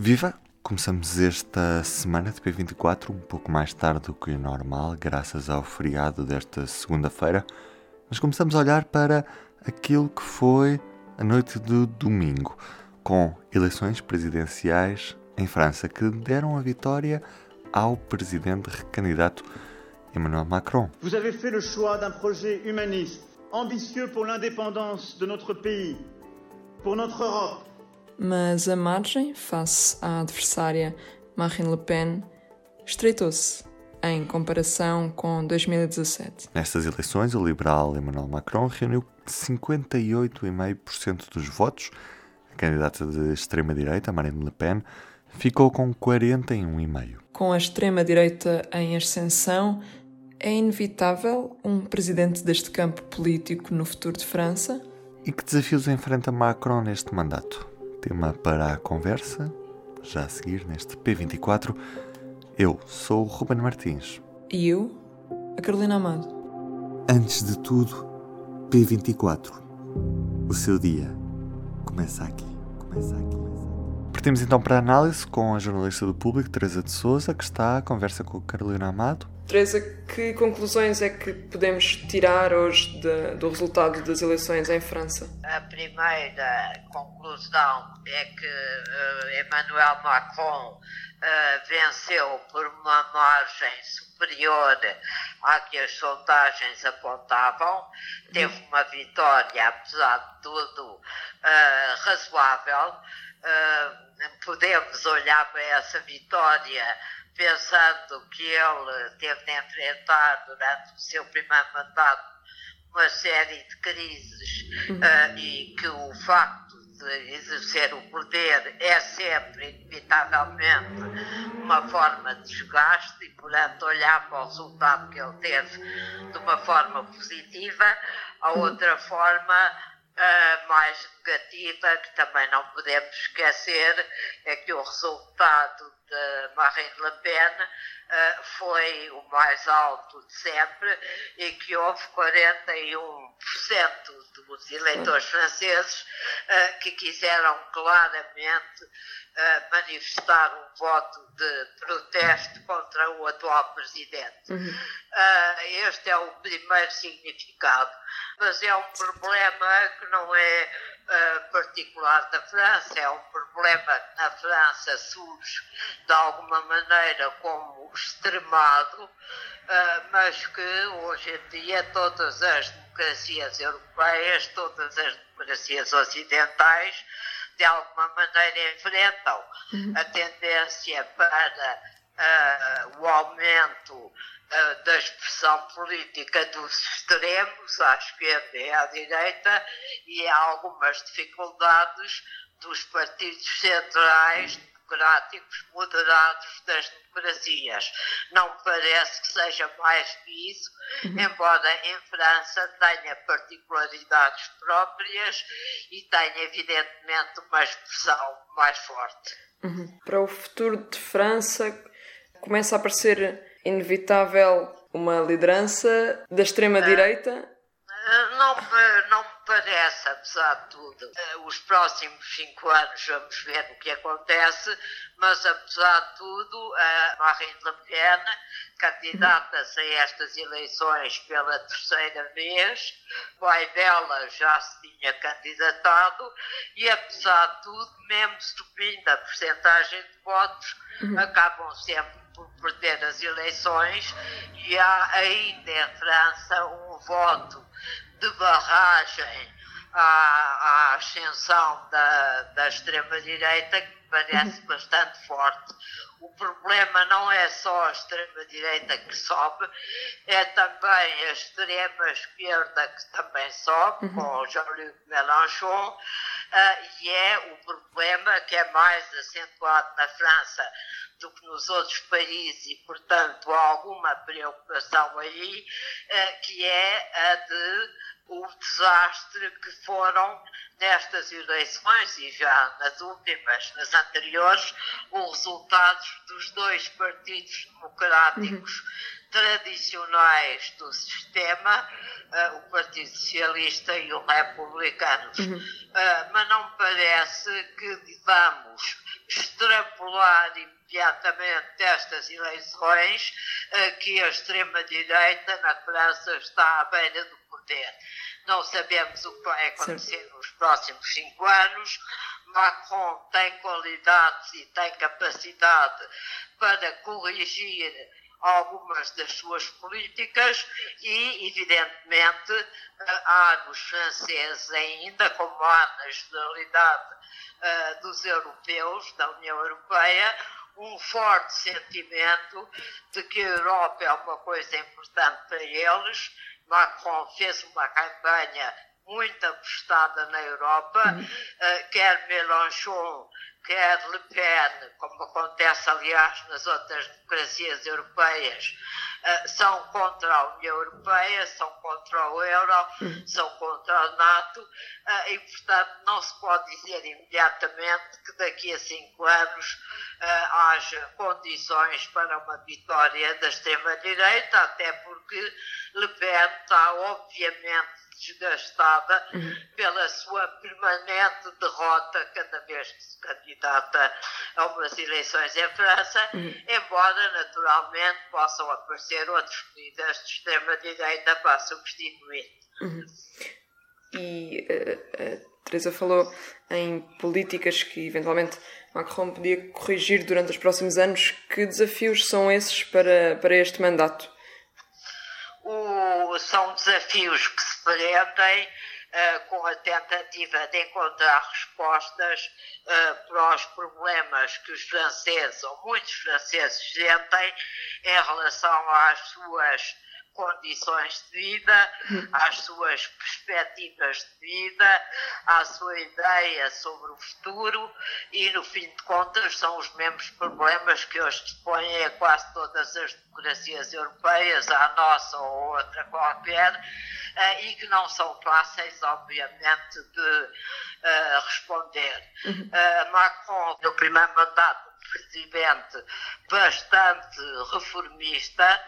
Viva! Começamos esta semana de P24 um pouco mais tarde do que o normal, graças ao feriado desta segunda-feira, mas começamos a olhar para aquilo que foi a noite do domingo, com eleições presidenciais em França que deram a vitória ao presidente recandidato Emmanuel Macron. Vous avez fait le choix d'un projet humaniste, ambitieux pour l'indépendance de notre pays, pour notre Europe. Mas a margem, face à adversária Marine Le Pen, estreitou-se em comparação com 2017. Nestas eleições, o liberal Emmanuel Macron reuniu 58,5% dos votos. A candidata de extrema-direita, Marine Le Pen, ficou com 41,5%. Com a extrema-direita em ascensão, é inevitável um presidente deste campo político no futuro de França? E que desafios enfrenta Macron neste mandato? Tema para a conversa, já a seguir neste P24. Eu sou o Ruben Martins. E eu, a Carolina Amado. Antes de tudo, P24. O seu dia começa aqui. Começa aqui. Partimos então para a análise com a jornalista do público, Teresa de Souza, que está à conversa com a Carolina Amado. Teresa, que conclusões é que podemos tirar hoje de, do resultado das eleições em França? A primeira conclusão é que uh, Emmanuel Macron uh, venceu por uma margem superior à que as sondagens apontavam. Teve uma vitória, apesar de tudo, uh, razoável. podemos olhar para essa vitória pensando que ele teve de enfrentar durante o seu primeiro mandato uma série de crises uhum. uh, e que o facto de exercer o poder é sempre, inevitavelmente, uma forma de desgaste e, portanto, olhar para o resultado que ele teve de uma forma positiva. A outra forma uh, mais negativa, que também não podemos esquecer, é que o resultado de Marine Le Pen uh, foi o mais alto de sempre e que houve 41% dos eleitores franceses uh, que quiseram claramente uh, manifestar um voto de protesto contra o atual presidente. Uhum. este é o primeiro significado, mas é um problema que não é uh, particular da França, é um problema que na França surge de alguma maneira como extremado, uh, mas que hoje em dia todas as democracias europeias, todas as democracias ocidentais, de alguma maneira enfrentam uhum. a tendência para uh, o aumento da expressão política dos extremos, à esquerda e à direita, e algumas dificuldades dos partidos centrais, democráticos, moderados das democracias. Não parece que seja mais que isso, uhum. embora em França tenha particularidades próprias e tenha, evidentemente, uma expressão mais forte. Uhum. Para o futuro de França, começa a aparecer inevitável uma liderança da extrema-direita? Eh, não, não me parece, apesar de tudo. Eh, os próximos cinco anos vamos ver o que acontece, mas apesar de tudo, a Marine Le Pen candidata-se a estas eleições pela terceira vez, o pai dela já se tinha candidatado e apesar de tudo, mesmo subindo a porcentagem de votos, uhum. acabam sempre por perder as eleições e há ainda em França um voto de barragem à, à ascensão da, da extrema-direita que parece uhum. bastante forte. O problema não é só a extrema-direita que sobe, é também a extrema-esquerda que também sobe, uhum. com Jean-Luc Mélenchon, uh, e é o problema que é mais acentuado na França do que nos outros países e, portanto, há alguma preocupação aí, uh, que é a de o desastre que foram nestas eleições e já nas últimas, nas anteriores, os resultados dos dois partidos democráticos uhum. Tradicionais do sistema, uh, o Partido Socialista e o Republicano. Uhum. Uh, mas não parece que vamos extrapolar imediatamente destas eleições eh, que a extrema-direita na França está à beira do poder. Não sabemos o que vai acontecer certo. nos próximos cinco anos. Macron tem qualidades e tem capacidade para corrigir algumas das suas políticas e, evidentemente, eh, há nos franceses ainda, como há na generalidade uh, dos europeus, da União Europeia, um forte sentimento de que a Europa é uma coisa importante para eles. Macron fez uma campanha muito apostada na Europa, uh, quer Mélenchon quer Le Pen, como acontece aliás nas outras democracias europeias, uh, são contra a União Europeia, são contra o euro, uhum. são contra o NATO, uh, e portanto não se pode dizer imediatamente que daqui a cinco anos haja condições para uma vitória da extrema-direita, até porque Le Pen está obviamente desgastada uhum. pela sua permanente derrota cada vez que se candidata a umas eleições em França, uhum. embora naturalmente possam aparecer outros líderes de extrema-direita para substituir. Uhum. E uh, a Teresa falou em políticas que eventualmente Macron podia corrigir durante os próximos anos. Que desafios são esses para, para este mandato? O, são desafios que se uh, com a tentativa de encontrar respostas uh, para os problemas que os franceses, ou muitos franceses, sentem em relação às suas condições de vida, às suas perspectivas de vida, à sua ideia sobre o futuro e, no fim de contas, são os mesmos problemas que hoje dispõem a quase todas as democracias europeias, a nossa ou outra qualquer, eh, e que não são fáceis, obviamente, de uh, responder. Uh, Macron, no primeiro mandato, presidente bastante reformista,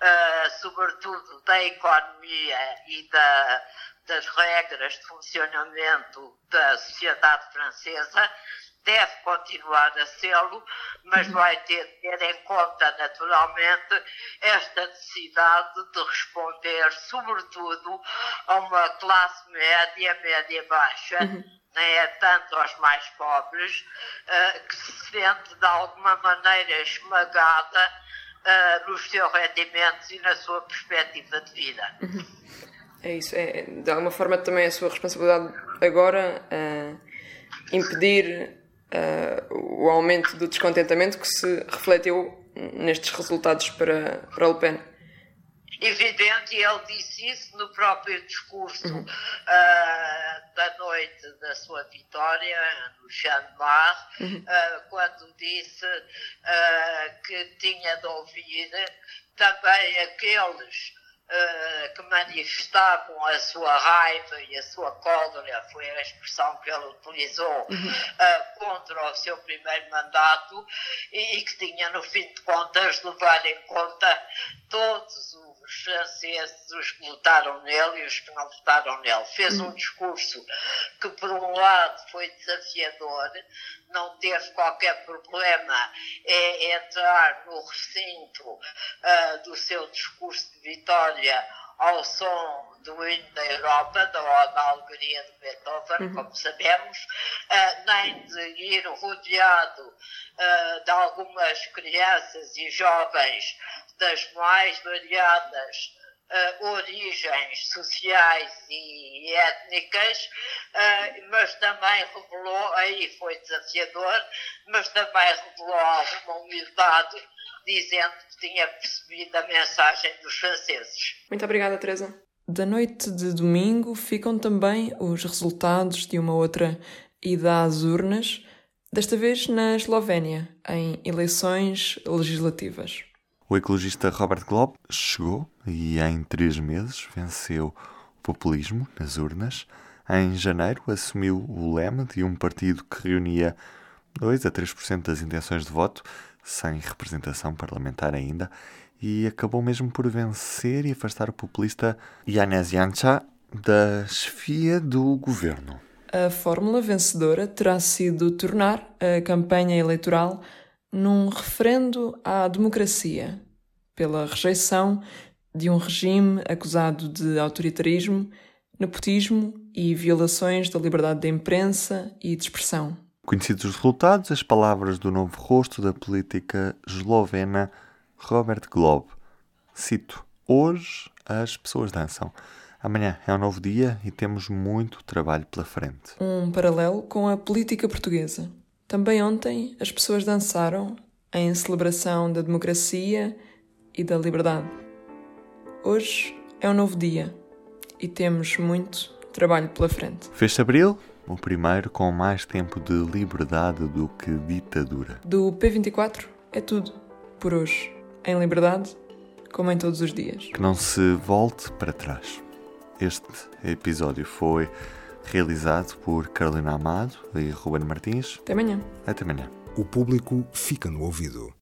uh, sobretudo da economia e da, das regras de funcionamento da sociedade francesa, deve continuar a sê-lo, mas vai ter de ter em conta, naturalmente, esta necessidade de responder, sobretudo, a uma classe média, média-baixa. Uhum nem é tanto aos mais pobres, uh, que se sente de alguma maneira esmagada uh, nos seus rendimentos e na sua perspectiva de vida. É isso, é de alguma forma também a sua responsabilidade agora uh, impedir o aumento do descontentamento que se refletiu nestes resultados para, para Le Pen evidente, e ele disse isso no próprio discurso uhum. uh, da noite da sua vitória, no Champ de Mar, uhum. uh, quando disse uh, que tinha de ouvir também aqueles que manifestavam a sua raiva e a sua cólera, foi a expressão que ele utilizou, uhum. uh, contra o seu primeiro mandato e, e, que tinha, no fim de contas, levar em conta todos os franceses, os que votaram nele e os que não votaram nele. Fez um discurso que, por um lado, foi desafiador, não teve qualquer problema em entrar no recinto uh, do seu discurso de vitória ao som do hino da Europa, da Ode à Alegria de Beethoven, uhum. como sabemos, uh, nem de ir rodeado uh, de algumas crianças e jovens das mais variadas uh, origens sociais e étnicas, mas também revelou, aí foi desafiador, mas também revelou alguma humildade, dizendo que tinha percebido a mensagem dos franceses. Muito obrigada, Teresa. Da noite de domingo ficam também os resultados de uma outra ida às urnas, desta vez na Eslovénia, em eleições legislativas. O ecologista Robert Glob chegou e em três meses venceu o populismo nas urnas. Em janeiro assumiu o leme de um partido que reunia 2 a 3% das intenções de voto, sem representação parlamentar ainda, e acabou mesmo por vencer e afastar o populista Janez Janša da chefia do governo. a fórmula vencedora terá sido tornar a campanha eleitoral num referendo à democracia, pela rejeição de um regime acusado de autoritarismo, nepotismo e violações da liberdade de imprensa e de expressão. Conhecidos os resultados, as palavras do novo rosto da política eslovena, Robert Glob. Cito: Hoje as pessoas dançam. Amanhã é um novo dia e temos muito trabalho pela frente. Um paralelo com a política portuguesa. Também ontem as pessoas dançaram em celebração da democracia e da liberdade. Hoje é um novo dia e temos muito trabalho pela frente. Fez-se abril, o primeiro com mais tempo de liberdade do que ditadura. Do P24 é tudo por hoje. Em liberdade, como em todos os dias. Que não se volte para trás. Este episódio foi realizado por Carolina Amado e Ruben Martins. Até amanhã. Até amanhã. O público fica no ouvido.